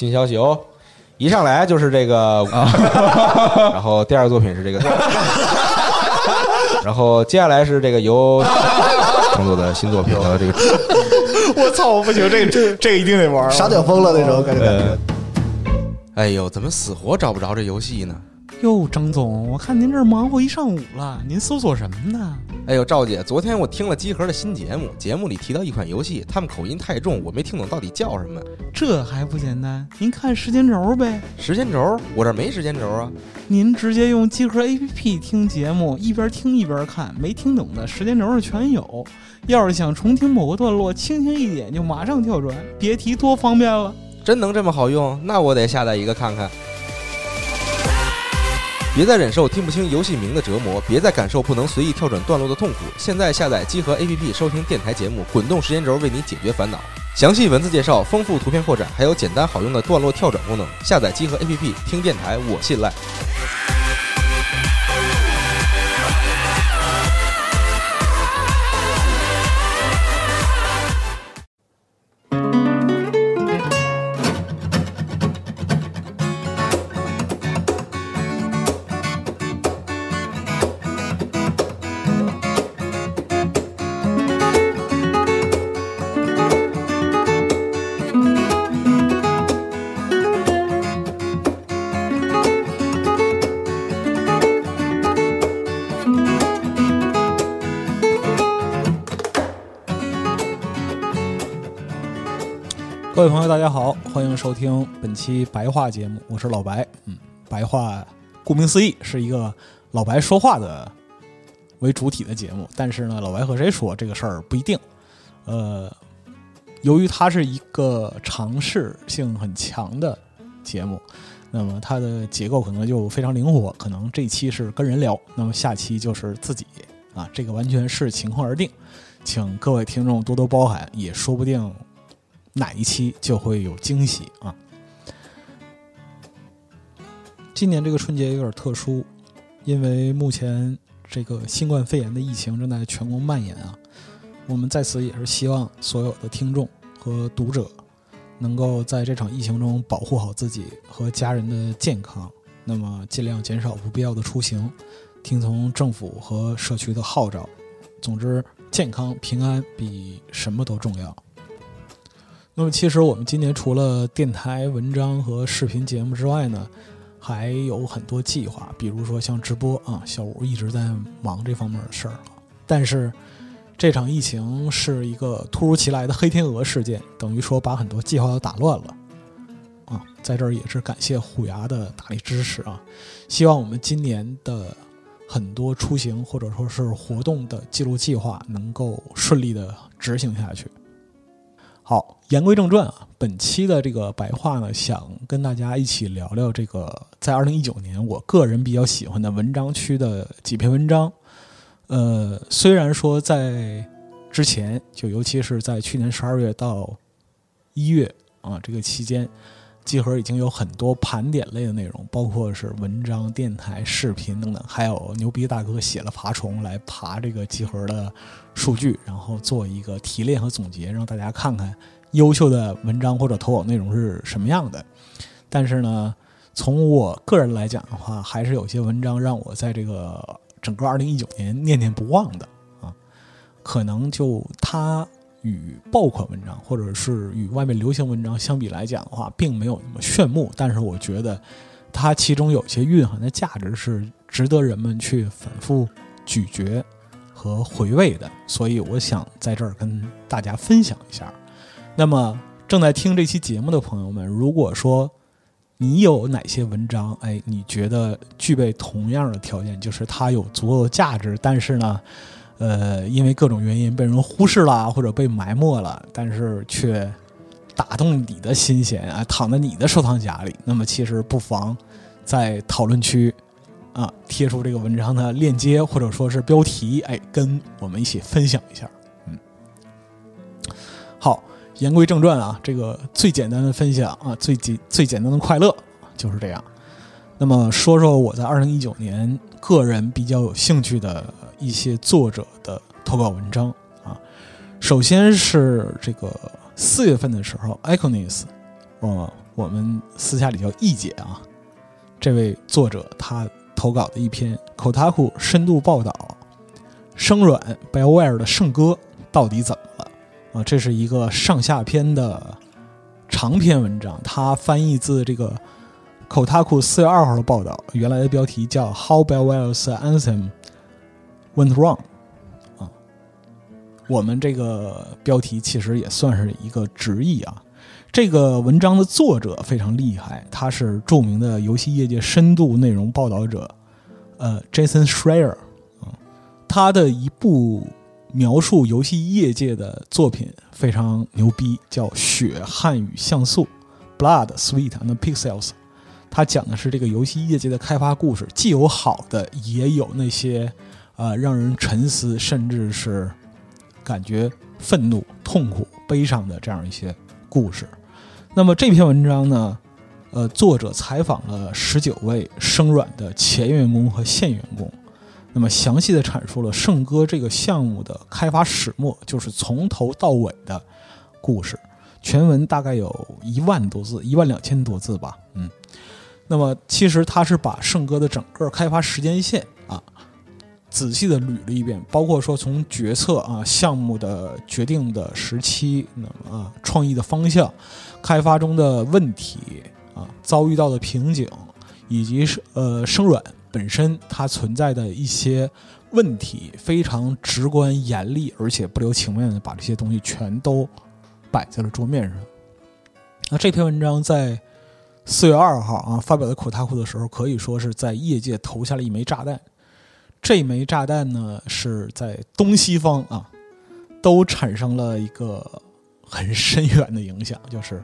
新消息哦，一上来就是这个，然后第二个作品是这个，然后接下来是这个由 创作的新作品的这个我操，我不行，这个这这个一定得玩。傻屌疯了那种感觉。呃，哎呦，怎么死活找不着这游戏呢？哟，张总，我看您这儿忙活一上午了，您搜索什么呢？哎呦，赵姐，昨天我听了集合的新节目，节目里提到一款游戏，他们口音太重，我没听懂到底叫什么。这还不简单？您看时间轴呗，时间轴，我这没时间轴啊。您直接用集合 APP 听节目，一边听一边看，没听懂的时间轴上全有。要是想重听某个段落，轻轻一点就马上跳转，别提多方便了。真能这么好用？那我得下载一个看看。别再忍受听不清游戏名的折磨，别再感受不能随意跳转段落的痛苦。现在下载集合 APP 收听电台节目，滚动时间轴为你解决烦恼。详细文字介绍、丰富图片扩展，还有简单好用的段落跳转功能。下载集合 APP 听电台，我信赖。各位朋友，大家好，欢迎收听本期白话节目，我是老白。嗯，白话顾名思义是一个老白说话的为主体的节目，但是呢，老白和谁说这个事儿不一定。呃，由于它是一个尝试性很强的节目，那么它的结构可能就非常灵活，可能这期是跟人聊，那么下期就是自己啊，这个完全是情况而定，请各位听众多多包涵，也说不定。哪一期就会有惊喜啊！今年这个春节有点特殊，因为目前这个新冠肺炎的疫情正在全国蔓延啊。我们在此也是希望所有的听众和读者能够在这场疫情中保护好自己和家人的健康，那么尽量减少不必要的出行，听从政府和社区的号召。总之，健康平安比什么都重要。那么，其实我们今年除了电台文章和视频节目之外呢，还有很多计划，比如说像直播啊，小吴一直在忙这方面的事儿。但是，这场疫情是一个突如其来的黑天鹅事件，等于说把很多计划都打乱了啊。在这儿也是感谢虎牙的大力支持啊，希望我们今年的很多出行或者说是活动的记录计划能够顺利的执行下去。好，言归正传啊，本期的这个白话呢，想跟大家一起聊聊这个在二零一九年我个人比较喜欢的文章区的几篇文章。呃，虽然说在之前，就尤其是在去年十二月到一月啊这个期间，集合已经有很多盘点类的内容，包括是文章、电台、视频等等，还有牛逼大哥写了爬虫来爬这个集合的。数据，然后做一个提炼和总结，让大家看看优秀的文章或者投稿内容是什么样的。但是呢，从我个人来讲的话，还是有些文章让我在这个整个2019年念念不忘的啊。可能就他与爆款文章或者是与外面流行文章相比来讲的话，并没有那么炫目。但是我觉得它其中有些蕴含的价值是值得人们去反复咀嚼。和回味的，所以我想在这儿跟大家分享一下。那么正在听这期节目的朋友们，如果说你有哪些文章，哎，你觉得具备同样的条件，就是它有足够的价值，但是呢，呃，因为各种原因被人忽视了或者被埋没了，但是却打动你的心弦啊，躺在你的收藏夹里，那么其实不妨在讨论区。啊，贴出这个文章的链接或者说是标题，哎，跟我们一起分享一下。嗯，好，言归正传啊，这个最简单的分享啊，最简最简单的快乐就是这样。那么说说我在二零一九年个人比较有兴趣的一些作者的投稿文章啊，首先是这个四月份的时候 i c o n i s 哦，我们私下里叫易姐啊。这位作者他投稿的一篇 Kotaku 深度报道，生软 BioWare 的圣歌到底怎么了？啊，这是一个上下篇的长篇文章，它翻译自这个 Kotaku 四月二号的报道，原来的标题叫 How BioWare's Anthem Went Wrong。啊，我们这个标题其实也算是一个直译啊。这个文章的作者非常厉害，他是著名的游戏业界深度内容报道者，呃，Jason Schreier 啊，他的一部描述游戏业界的作品非常牛逼，叫《血汗与像素》（Blood, Sweat and Pixels）。他讲的是这个游戏业界的开发故事，既有好的，也有那些呃让人沉思，甚至是感觉愤怒、痛苦、悲伤的这样一些故事。那么这篇文章呢，呃，作者采访了十九位生软的前员工和现员工，那么详细的阐述了圣歌这个项目的开发始末，就是从头到尾的故事。全文大概有一万多字，一万两千多字吧，嗯。那么其实他是把圣歌的整个开发时间线，仔细的捋了一遍，包括说从决策啊、项目的决定的时期，那么啊，创意的方向。开发中的问题啊，遭遇到的瓶颈，以及是呃生软本身它存在的一些问题，非常直观、严厉，而且不留情面的把这些东西全都摆在了桌面上。那这篇文章在四月二号啊发表在口塔库的时候，可以说是在业界投下了一枚炸弹。这枚炸弹呢，是在东西方啊都产生了一个。很深远的影响，就是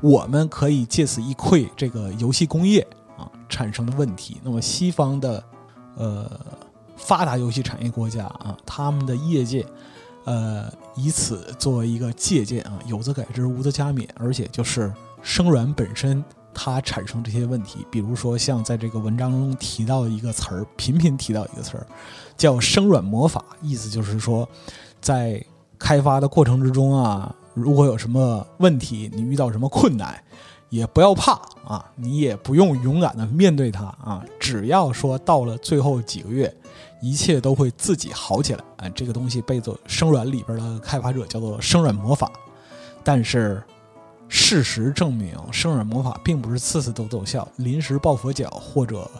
我们可以借此一窥这个游戏工业啊产生的问题。那么西方的呃发达游戏产业国家啊，他们的业界呃以此作为一个借鉴啊，有则改之，无则加勉。而且就是生软本身它产生这些问题，比如说像在这个文章中提到一个词儿，频频提到一个词儿，叫生软魔法，意思就是说在开发的过程之中啊。如果有什么问题，你遇到什么困难，也不要怕啊，你也不用勇敢的面对它啊。只要说到了最后几个月，一切都会自己好起来啊。这个东西被做生软里边的开发者叫做生软魔法，但是事实证明，生软魔法并不是次次都奏效，临时抱佛脚或者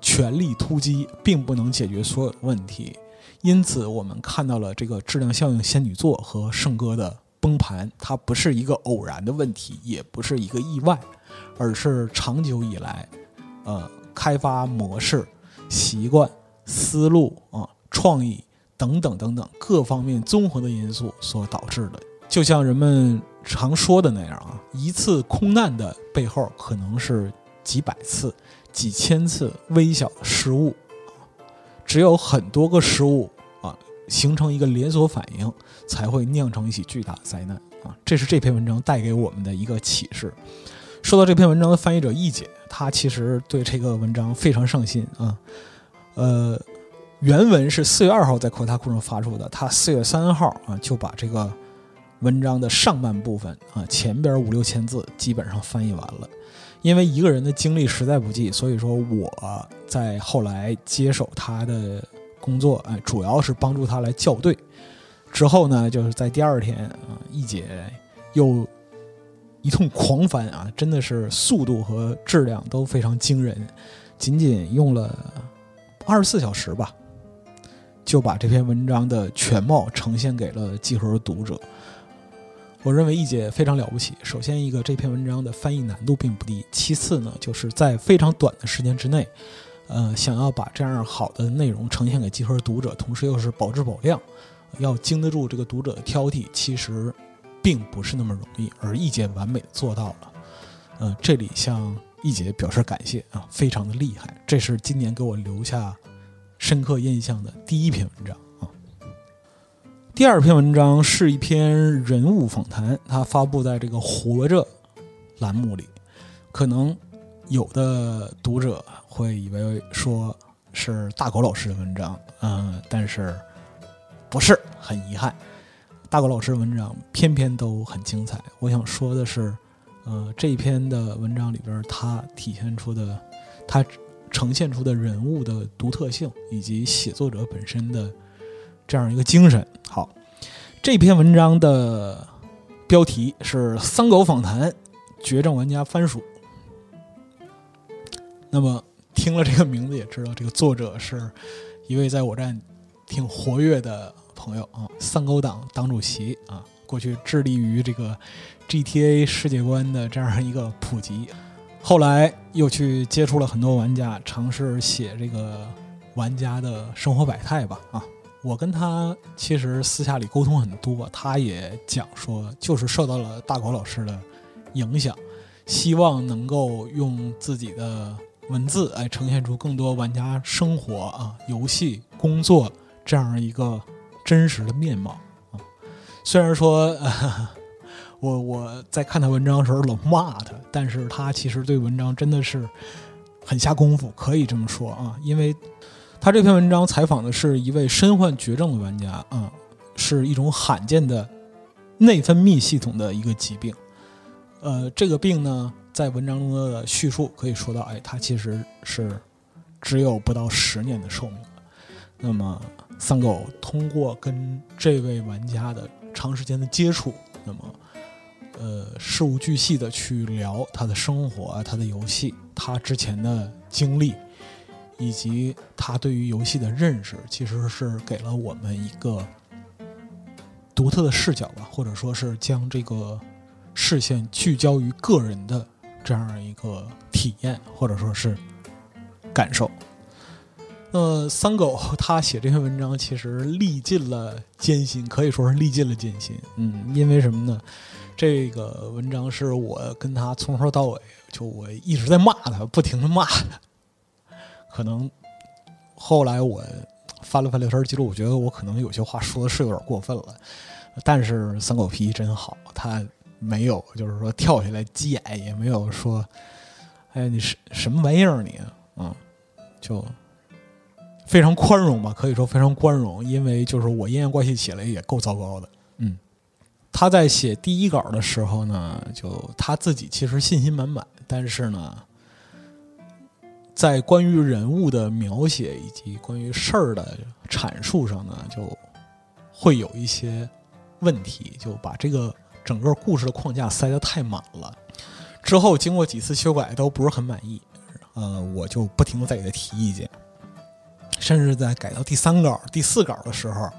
全力突击，并不能解决所有问题。因此，我们看到了这个质量效应仙女座和圣歌的。崩盘，它不是一个偶然的问题，也不是一个意外，而是长久以来，呃，开发模式、习惯、思路啊、创意等等等等各方面综合的因素所导致的。就像人们常说的那样啊，一次空难的背后，可能是几百次、几千次微小的失误，只有很多个失误啊。形成一个连锁反应，才会酿成一起巨大的灾难啊！这是这篇文章带给我们的一个启示。说到这篇文章的翻译者易姐，她其实对这个文章非常上心啊。呃，原文是四月二号在扩大库上发出的，她四月三号啊就把这个文章的上半部分啊前边五六千字基本上翻译完了。因为一个人的精力实在不济，所以说我在后来接手他的。工作哎，主要是帮助他来校对。之后呢，就是在第二天啊，一姐又一通狂翻啊，真的是速度和质量都非常惊人。仅仅用了二十四小时吧，就把这篇文章的全貌呈现给了集合读者。我认为易姐非常了不起。首先，一个这篇文章的翻译难度并不低；其次呢，就是在非常短的时间之内。呃，想要把这样好的内容呈现给集合读者，同时又是保质保量，要经得住这个读者的挑剔，其实并不是那么容易。而易姐完美做到了。呃，这里向易姐表示感谢啊，非常的厉害。这是今年给我留下深刻印象的第一篇文章。第二篇文章是一篇人物访谈，它发布在这个《活着》栏目里，可能有的读者。会以为说是大狗老师的文章，嗯，但是不是很遗憾，大狗老师的文章偏偏都很精彩。我想说的是，呃，这篇的文章里边，它体现出的，它呈现出的人物的独特性，以及写作者本身的这样一个精神。好，这篇文章的标题是《三狗访谈绝症玩家番薯》。那么听了这个名字也知道，这个作者是一位在我站挺活跃的朋友啊，三狗党党主席啊，过去致力于这个 GTA 世界观的这样一个普及，后来又去接触了很多玩家，尝试写这个玩家的生活百态吧啊。我跟他其实私下里沟通很多，他也讲说，就是受到了大狗老师的影响，希望能够用自己的文字来呈现出更多玩家生活啊、游戏、工作这样一个真实的面貌啊。虽然说，呃、我我在看他文章的时候老骂他，但是他其实对文章真的是很下功夫，可以这么说啊，因为。他这篇文章采访的是一位身患绝症的玩家啊，是一种罕见的内分泌系统的一个疾病。呃，这个病呢，在文章中的叙述可以说到，哎，他其实是只有不到十年的寿命。那么，三狗通过跟这位玩家的长时间的接触，那么，呃，事无巨细的去聊他的生活、他的游戏、他之前的经历。以及他对于游戏的认识，其实是给了我们一个独特的视角吧，或者说是将这个视线聚焦于个人的这样一个体验，或者说是感受。那，三狗 他写这篇文章其实历尽了艰辛，可以说是历尽了艰辛。嗯，因为什么呢？这个文章是我跟他从头到尾，就我一直在骂他，不停的骂他。可能后来我翻了翻聊天记录，我觉得我可能有些话说的是有点过分了。但是三狗脾气真好，他没有就是说跳下来急眼，也没有说“哎，你是什么玩意儿你”，嗯，就非常宽容吧，可以说非常宽容。因为就是我阴阳怪气起来也够糟糕的。嗯，他在写第一稿的时候呢，就他自己其实信心满满，但是呢。在关于人物的描写以及关于事儿的阐述上呢，就会有一些问题，就把这个整个故事的框架塞得太满了。之后经过几次修改都不是很满意，呃，我就不停的在给他提意见，甚至在改到第三稿、第四稿的时候，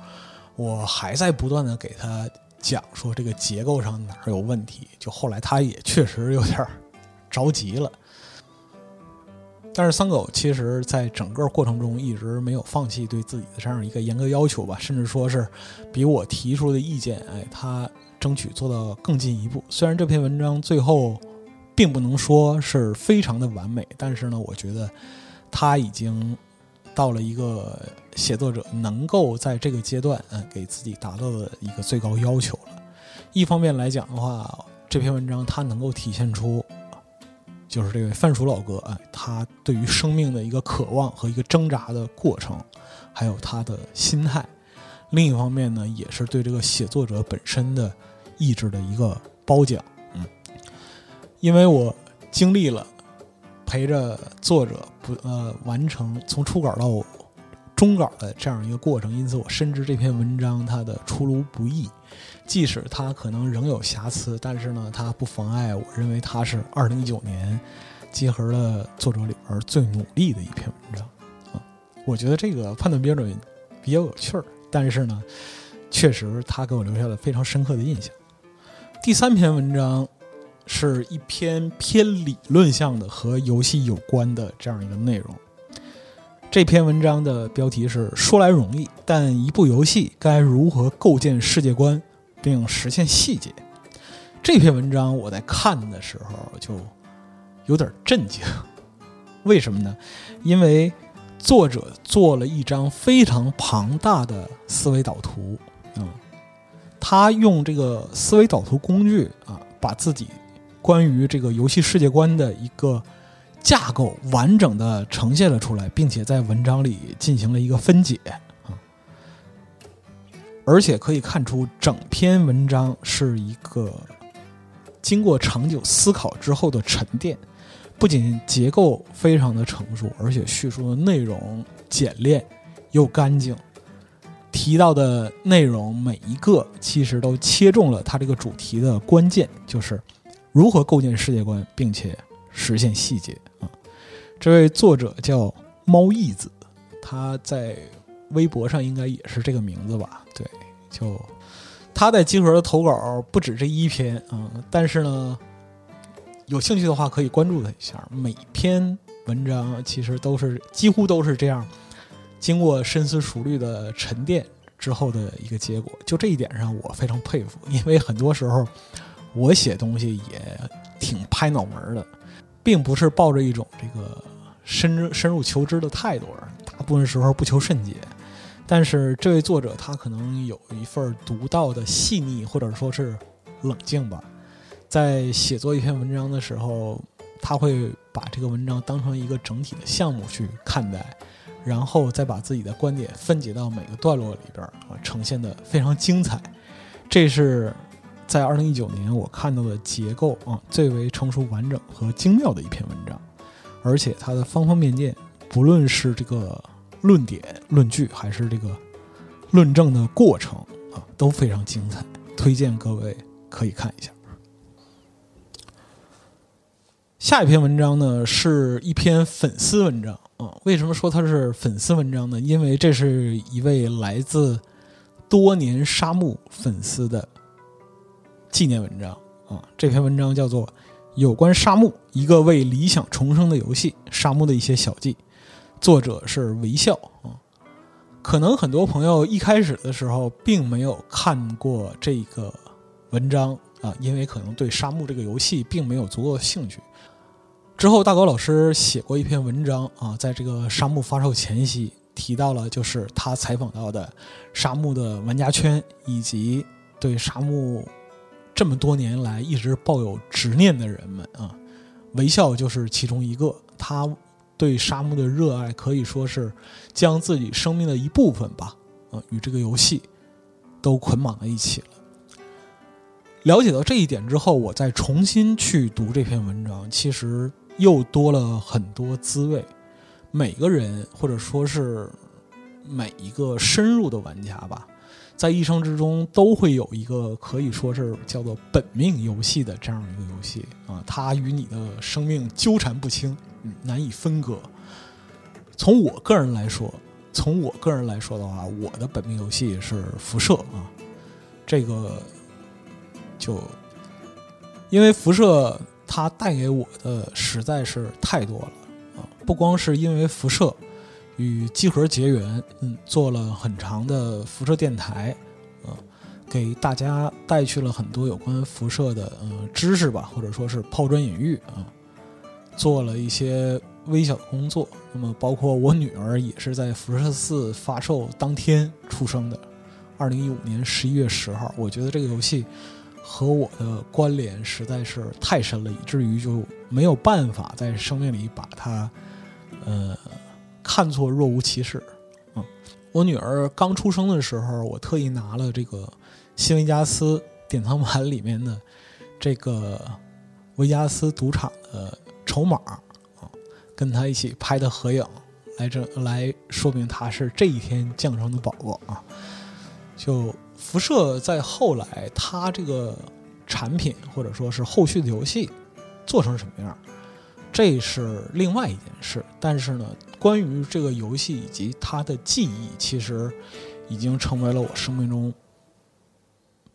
我还在不断的给他讲说这个结构上哪儿有问题。就后来他也确实有点着急了。但是三狗其实在整个过程中一直没有放弃对自己的这样一个严格要求吧，甚至说是比我提出的意见，哎，他争取做到更进一步。虽然这篇文章最后并不能说是非常的完美，但是呢，我觉得他已经到了一个写作者能够在这个阶段嗯给自己达到的一个最高要求了。一方面来讲的话，这篇文章它能够体现出。就是这位番薯老哥，哎，他对于生命的一个渴望和一个挣扎的过程，还有他的心态。另一方面呢，也是对这个写作者本身的意志的一个褒奖。嗯，因为我经历了陪着作者不呃完成从初稿到终稿的这样一个过程，因此我深知这篇文章它的出炉不易。即使它可能仍有瑕疵，但是呢，它不妨碍我认为它是二零一九年集合了作者里边最努力的一篇文章啊。我觉得这个判断标准比较有趣儿，但是呢，确实它给我留下了非常深刻的印象。第三篇文章是一篇偏理论向的和游戏有关的这样一个内容。这篇文章的标题是“说来容易，但一部游戏该如何构建世界观？”并实现细节。这篇文章我在看的时候就有点震惊，为什么呢？因为作者做了一张非常庞大的思维导图，嗯，他用这个思维导图工具啊，把自己关于这个游戏世界观的一个架构完整的呈现了出来，并且在文章里进行了一个分解啊。而且可以看出，整篇文章是一个经过长久思考之后的沉淀，不仅结构非常的成熟，而且叙述的内容简练又干净。提到的内容每一个其实都切中了他这个主题的关键，就是如何构建世界观，并且实现细节。这位作者叫猫义子，他在微博上应该也是这个名字吧？对，就他在集合的投稿不止这一篇啊，但是呢，有兴趣的话可以关注他一下。每篇文章其实都是几乎都是这样。经过深思熟虑的沉淀之后的一个结果，就这一点上我非常佩服，因为很多时候我写东西也挺拍脑门的，并不是抱着一种这个深深入求知的态度，大部分时候不求甚解。但是这位作者他可能有一份独到的细腻，或者说是冷静吧，在写作一篇文章的时候，他会把这个文章当成一个整体的项目去看待。然后再把自己的观点分解到每个段落里边啊，呈现的非常精彩。这是在二零一九年我看到的结构啊最为成熟、完整和精妙的一篇文章，而且它的方方面面，不论是这个论点、论据，还是这个论证的过程啊，都非常精彩，推荐各位可以看一下。下一篇文章呢，是一篇粉丝文章。啊，为什么说它是粉丝文章呢？因为这是一位来自多年沙漠粉丝的纪念文章啊。这篇文章叫做《有关沙漠一个为理想重生的游戏：沙漠的一些小记》，作者是微笑啊。可能很多朋友一开始的时候并没有看过这个文章啊，因为可能对沙漠这个游戏并没有足够的兴趣。之后，大高老师写过一篇文章啊，在这个沙漠发售前夕提到了，就是他采访到的沙漠的玩家圈，以及对沙漠这么多年来一直抱有执念的人们啊，微笑就是其中一个。他对沙漠的热爱可以说是将自己生命的一部分吧，啊，与这个游戏都捆绑在一起了。了解到这一点之后，我再重新去读这篇文章，其实。又多了很多滋味。每个人，或者说是每一个深入的玩家吧，在一生之中都会有一个可以说是叫做本命游戏的这样一个游戏啊，它与你的生命纠缠不清，难以分割。从我个人来说，从我个人来说的话，我的本命游戏是辐射啊，这个就因为辐射。它带给我的实在是太多了啊！不光是因为辐射与机核结缘，嗯，做了很长的辐射电台，啊，给大家带去了很多有关辐射的呃知识吧，或者说是抛砖引玉啊，做了一些微小的工作。那么，包括我女儿也是在辐射四发售当天出生的，二零一五年十一月十号。我觉得这个游戏。和我的关联实在是太深了，以至于就没有办法在生命里把它，呃，看作若无其事。嗯，我女儿刚出生的时候，我特意拿了这个新维加斯典藏版里面的这个维加斯赌场的筹码啊，跟她一起拍的合影，来这来说明她是这一天降生的宝宝啊，就。辐射在后来，它这个产品或者说是后续的游戏做成什么样，这是另外一件事。但是呢，关于这个游戏以及它的记忆，其实已经成为了我生命中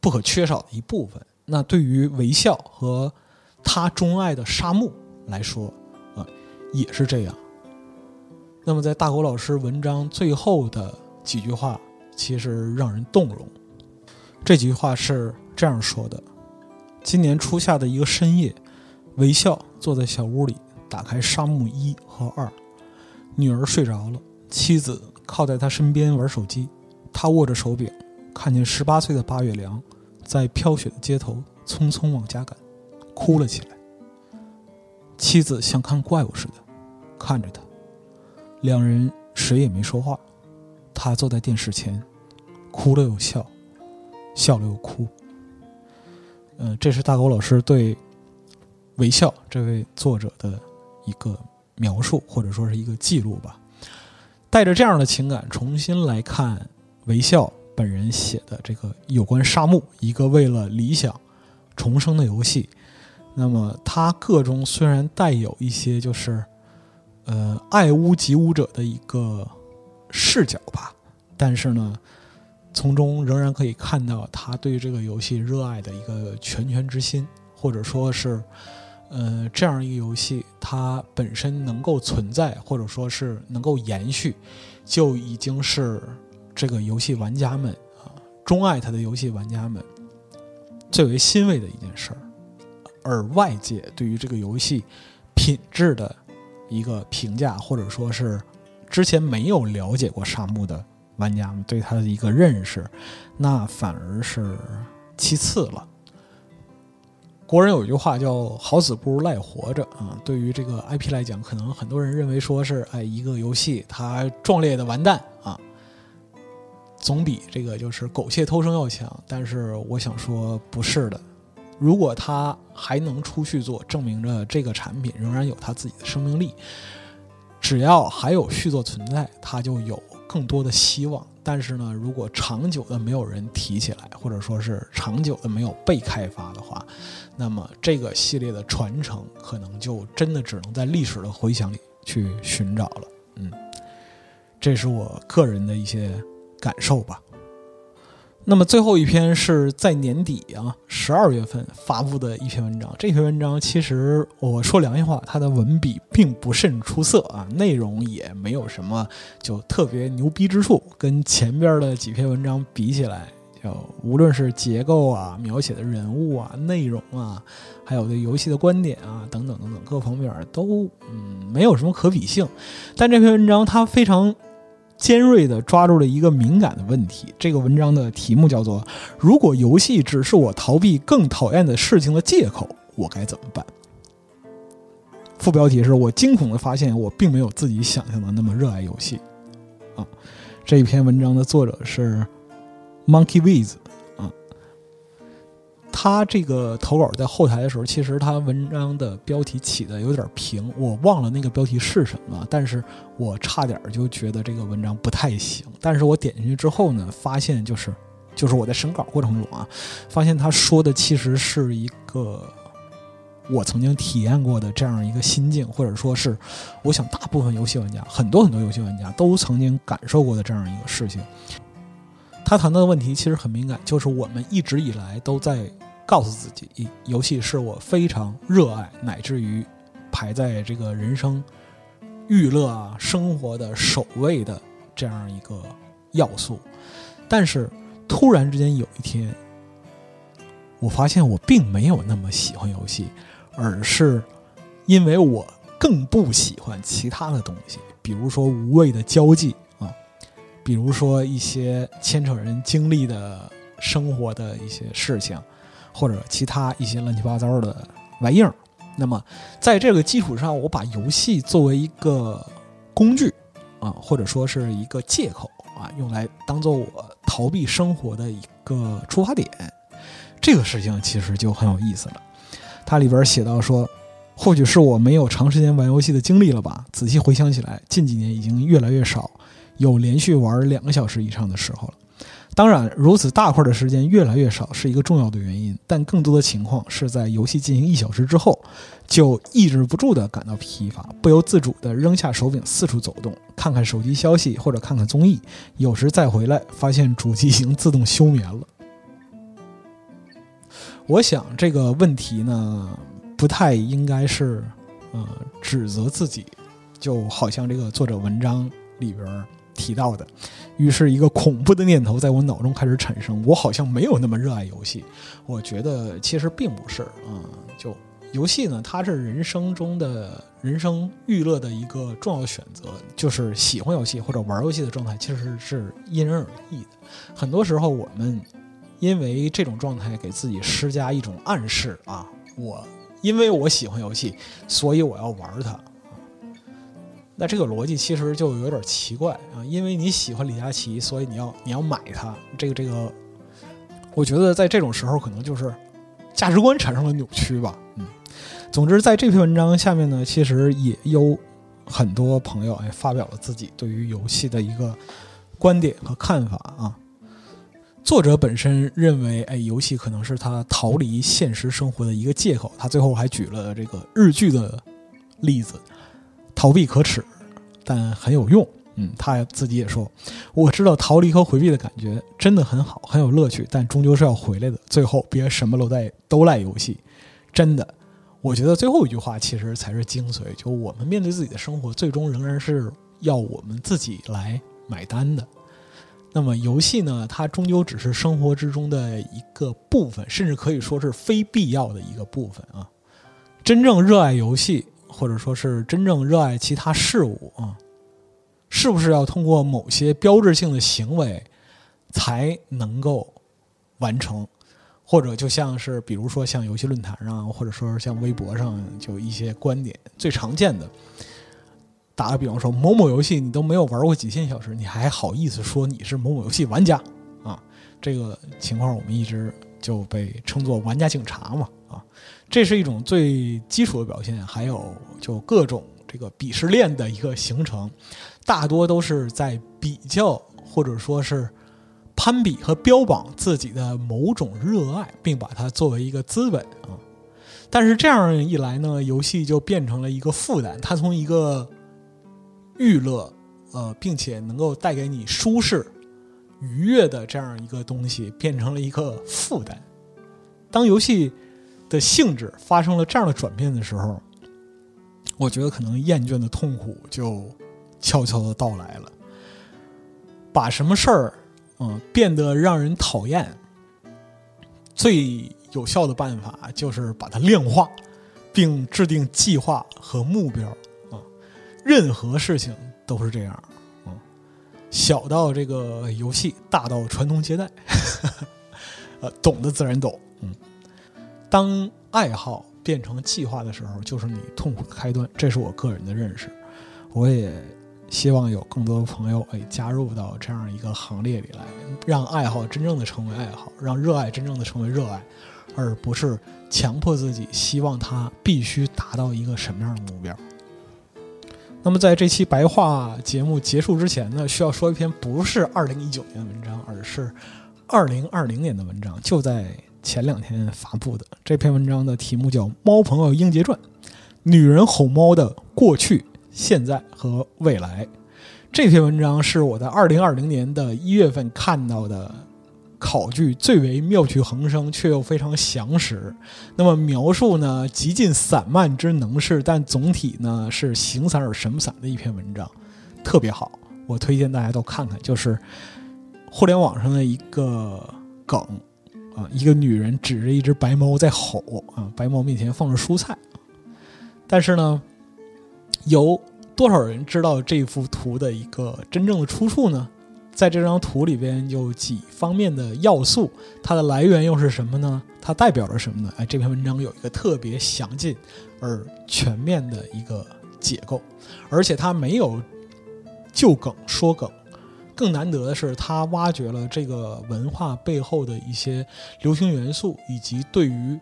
不可缺少的一部分。那对于微笑和他钟爱的沙漠来说，啊，也是这样。那么在大国老师文章最后的几句话，其实让人动容。这几句话是这样说的：今年初夏的一个深夜，微笑坐在小屋里，打开《沙漠一》和《二》，女儿睡着了，妻子靠在他身边玩手机，他握着手柄，看见十八岁的八月良在飘雪的街头匆匆往家赶，哭了起来。妻子像看怪物似的看着他，两人谁也没说话。他坐在电视前，哭了又笑。笑了又哭，嗯，这是大狗老师对微笑这位作者的一个描述，或者说是一个记录吧。带着这样的情感，重新来看韦笑本人写的这个有关沙漠一个为了理想重生的游戏。那么，他个中虽然带有一些就是呃爱屋及乌者的一个视角吧，但是呢，从中仍然可以看到他对这个游戏热爱的一个拳拳之心，或者说是。呃，这样一个游戏，它本身能够存在，或者说是能够延续，就已经是这个游戏玩家们啊，钟爱它的游戏玩家们最为欣慰的一件事儿。而外界对于这个游戏品质的一个评价，或者说是之前没有了解过沙漠的玩家们对它的一个认识，那反而是其次了。国人有一句话叫“好死不如赖活着”啊。对于这个 IP 来讲，可能很多人认为说是，哎，一个游戏它壮烈的完蛋啊，总比这个就是苟且偷生要强。但是我想说，不是的。如果它还能出续作，证明着这个产品仍然有它自己的生命力。只要还有续作存在，它就有更多的希望。但是呢，如果长久的没有人提起来，或者说是长久的没有被开发的话，那么这个系列的传承可能就真的只能在历史的回响里去寻找了。嗯，这是我个人的一些感受吧。那么最后一篇是在年底啊，十二月份发布的一篇文章。这篇文章其实我说良心话，它的文笔并不甚出色啊，内容也没有什么就特别牛逼之处。跟前边的几篇文章比起来，就无论是结构啊、描写的人物啊、内容啊，还有对游戏的观点啊等等等等各方面都嗯没有什么可比性。但这篇文章它非常。尖锐地抓住了一个敏感的问题。这个文章的题目叫做“如果游戏只是我逃避更讨厌的事情的借口，我该怎么办？”副标题是我惊恐地发现，我并没有自己想象的那么热爱游戏。啊，这一篇文章的作者是 Monkey Wiz。他这个投稿在后台的时候，其实他文章的标题起的有点平，我忘了那个标题是什么，但是我差点就觉得这个文章不太行。但是我点进去之后呢，发现就是 就是我在审稿过程中啊，发现他说的其实是一个我曾经体验过的这样一个心境，或者说是我想大部分游戏玩家，很多很多游戏玩家都曾经感受过的这样一个事情。他谈到的问题其实很敏感，就是我们一直以来都在告诉自己，游戏是我非常热爱，乃至于排在这个人生娱乐啊生活的首位的这样一个要素。但是突然之间有一天，我发现我并没有那么喜欢游戏，而是因为我更不喜欢其他的东西，比如说无谓的交际啊。比如说一些牵扯人经历的生活的一些事情，或者其他一些乱七八糟的玩意儿。那么，在这个基础上，我把游戏作为一个工具啊，或者说是一个借口啊，用来当做我逃避生活的一个出发点。这个事情其实就很有意思了。它里边写到说，或许是我没有长时间玩游戏的经历了吧。仔细回想起来，近几年已经越来越少。有连续玩两个小时以上的时候了，当然，如此大块的时间越来越少是一个重要的原因，但更多的情况是在游戏进行一小时之后，就抑制不住的感到疲乏，不由自主的扔下手柄四处走动，看看手机消息或者看看综艺，有时再回来发现主机已经自动休眠了。我想这个问题呢，不太应该是，呃，指责自己，就好像这个作者文章里边。提到的，于是一个恐怖的念头在我脑中开始产生：我好像没有那么热爱游戏。我觉得其实并不是，嗯，就游戏呢，它是人生中的人生娱乐的一个重要选择。就是喜欢游戏或者玩游戏的状态，其实是因人而异的。很多时候，我们因为这种状态给自己施加一种暗示啊，我因为我喜欢游戏，所以我要玩它。那这个逻辑其实就有点奇怪啊，因为你喜欢李佳琦，所以你要你要买它。这个这个，我觉得在这种时候可能就是价值观产生了扭曲吧。嗯，总之在这篇文章下面呢，其实也有很多朋友哎发表了自己对于游戏的一个观点和看法啊。作者本身认为，哎，游戏可能是他逃离现实生活的一个借口。他最后还举了这个日剧的例子，逃避可耻，但很有用。嗯，他自己也说，我知道逃离和回避的感觉真的很好，很有乐趣，但终究是要回来的。最后别什么都在都赖游戏，真的，我觉得最后一句话其实才是精髓。就我们面对自己的生活，最终仍然是要我们自己来买单的。那么游戏呢？它终究只是生活之中的一个部分，甚至可以说是非必要的一个部分啊。真正热爱游戏，或者说是真正热爱其他事物啊，是不是要通过某些标志性的行为才能够完成？或者就像是比如说像游戏论坛上，或者说像微博上，就一些观点最常见的。打个比方说，某某游戏你都没有玩过几千小时，你还好意思说你是某某游戏玩家啊？这个情况我们一直就被称作“玩家警察”嘛啊，这是一种最基础的表现。还有就各种这个鄙视链的一个形成，大多都是在比较或者说是攀比和标榜自己的某种热爱，并把它作为一个资本啊。但是这样一来呢，游戏就变成了一个负担，它从一个娱乐，呃，并且能够带给你舒适、愉悦的这样一个东西，变成了一个负担。当游戏的性质发生了这样的转变的时候，我觉得可能厌倦的痛苦就悄悄的到来了。把什么事儿，嗯，变得让人讨厌，最有效的办法就是把它量化，并制定计划和目标。啊任何事情都是这样，啊，小到这个游戏，大到传宗接代，呃，懂的自然懂，当爱好变成计划的时候，就是你痛苦的开端。这是我个人的认识，我也希望有更多的朋友哎加入到这样一个行列里来，让爱好真正的成为爱好，让热爱真正的成为热爱，而不是强迫自己希望它必须达到一个什么样的目标。那么，在这期白话节目结束之前呢，需要说一篇不是二零一九年的文章，而是二零二零年的文章，就在前两天发布的。这篇文章的题目叫《猫朋友英杰传：女人吼猫的过去、现在和未来》。这篇文章是我在二零二零年的一月份看到的。考据最为妙趣横生，却又非常详实。那么描述呢，极尽散漫之能事，但总体呢是形散而神不散的一篇文章，特别好。我推荐大家都看看。就是互联网上的一个梗啊，一个女人指着一只白猫在吼啊，白猫面前放着蔬菜。但是呢，有多少人知道这幅图的一个真正的出处呢？在这张图里边有几方面的要素，它的来源又是什么呢？它代表着什么呢？哎，这篇文章有一个特别详尽而全面的一个解构，而且它没有就梗说梗，更难得的是，他挖掘了这个文化背后的一些流行元素，以及对于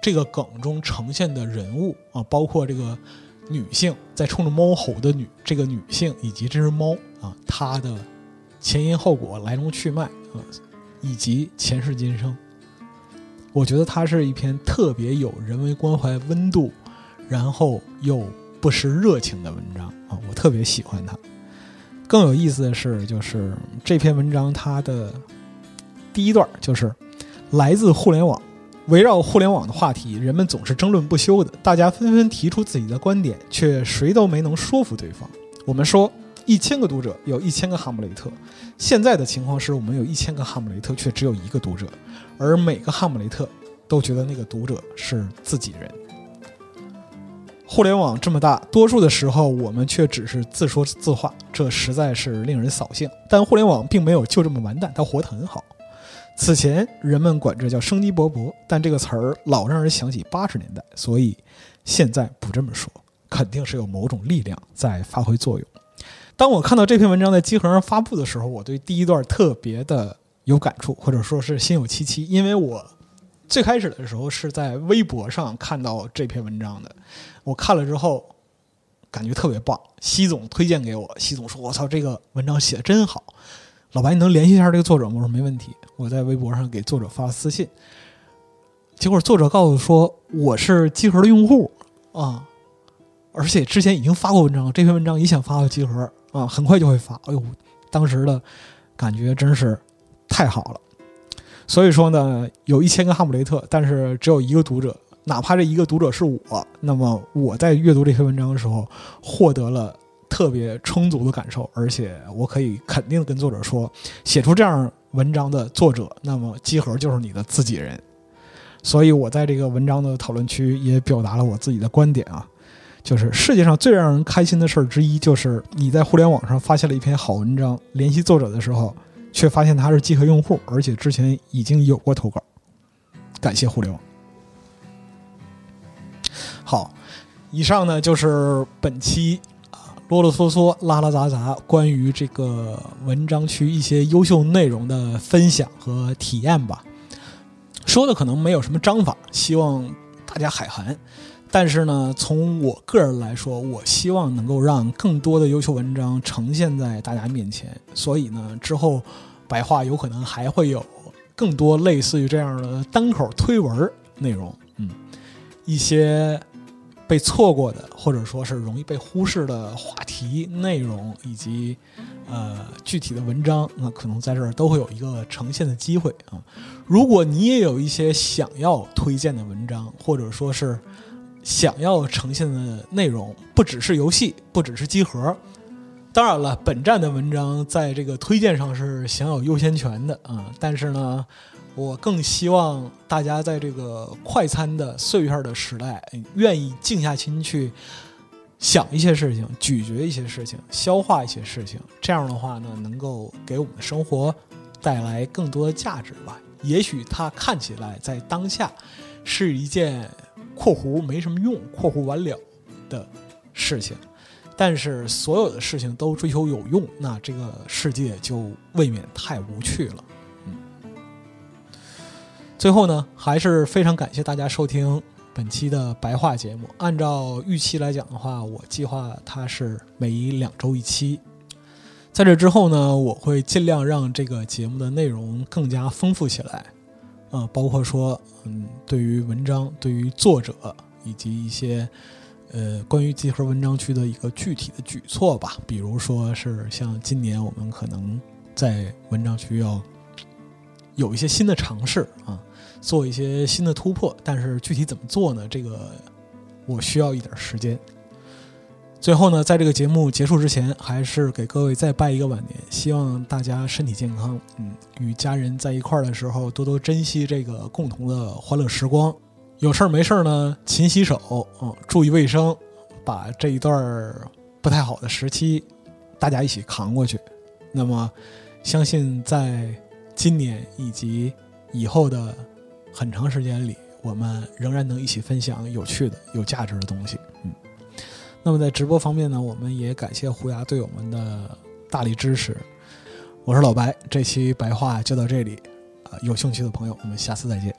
这个梗中呈现的人物啊，包括这个女性在冲着猫吼的女这个女性，以及这只猫啊，它的。前因后果、来龙去脉啊，以及前世今生，我觉得它是一篇特别有人文关怀温度，然后又不失热情的文章啊，我特别喜欢它。更有意思的是，就是这篇文章它的第一段就是来自互联网，围绕互联网的话题，人们总是争论不休的，大家纷纷提出自己的观点，却谁都没能说服对方。我们说。一千个读者有一千个哈姆雷特，现在的情况是我们有一千个哈姆雷特，却只有一个读者，而每个哈姆雷特都觉得那个读者是自己人。互联网这么大，多数的时候我们却只是自说自话，这实在是令人扫兴。但互联网并没有就这么完蛋，它活得很好。此前人们管这叫生机勃勃，但这个词儿老让人想起八十年代，所以现在不这么说，肯定是有某种力量在发挥作用。当我看到这篇文章在集合上发布的时候，我对第一段特别的有感触，或者说是心有戚戚，因为我最开始的时候是在微博上看到这篇文章的，我看了之后感觉特别棒。西总推荐给我，西总说：“我操，这个文章写的真好。”老白，你能联系一下这个作者吗？我说没问题。我在微博上给作者发私信，结果作者告诉我说我是集合的用户啊，而且之前已经发过文章，这篇文章也想发到集合啊，很快就会发。哎呦，当时的感觉真是太好了。所以说呢，有一千个哈姆雷特，但是只有一个读者，哪怕这一个读者是我，那么我在阅读这篇文章的时候，获得了特别充足的感受，而且我可以肯定跟作者说，写出这样文章的作者，那么集合就是你的自己人。所以我在这个文章的讨论区也表达了我自己的观点啊，就是世界上最让人开心的事儿之一，就是你在互联网上发现了一篇好文章，联系作者的时候。却发现他是集合用户，而且之前已经有过投稿。感谢互联网。好，以上呢就是本期啊啰啰嗦嗦、拉拉杂杂关于这个文章区一些优秀内容的分享和体验吧。说的可能没有什么章法，希望大家海涵。但是呢，从我个人来说，我希望能够让更多的优秀文章呈现在大家面前。所以呢，之后白话有可能还会有更多类似于这样的单口推文内容。嗯，一些被错过的，或者说是容易被忽视的话题内容，以及呃具体的文章，那可能在这儿都会有一个呈现的机会啊。如果你也有一些想要推荐的文章，或者说是。想要呈现的内容不只是游戏，不只是机核。当然了，本站的文章在这个推荐上是享有优先权的啊。但是呢，我更希望大家在这个快餐的碎片的时代，愿意静下心去想一些事情，咀嚼一些事情，消化一些事情。这样的话呢，能够给我们的生活带来更多的价值吧。也许它看起来在当下是一件。括弧没什么用，括弧完了的事情，但是所有的事情都追求有用，那这个世界就未免太无趣了。最后呢，还是非常感谢大家收听本期的白话节目。按照预期来讲的话，我计划它是每两周一期。在这之后呢，我会尽量让这个节目的内容更加丰富起来。啊，包括说，嗯，对于文章、对于作者以及一些，呃，关于集合文章区的一个具体的举措吧，比如说是像今年我们可能在文章区要有一些新的尝试啊，做一些新的突破，但是具体怎么做呢？这个我需要一点时间。最后呢，在这个节目结束之前，还是给各位再拜一个晚年，希望大家身体健康。嗯，与家人在一块儿的时候，多多珍惜这个共同的欢乐时光。有事儿没事儿呢，勤洗手，嗯，注意卫生，把这一段不太好的时期，大家一起扛过去。那么，相信在今年以及以后的很长时间里，我们仍然能一起分享有趣的、有价值的东西。嗯。那么在直播方面呢，我们也感谢胡牙对我们的大力支持。我是老白，这期白话就到这里，啊，有兴趣的朋友，我们下次再见。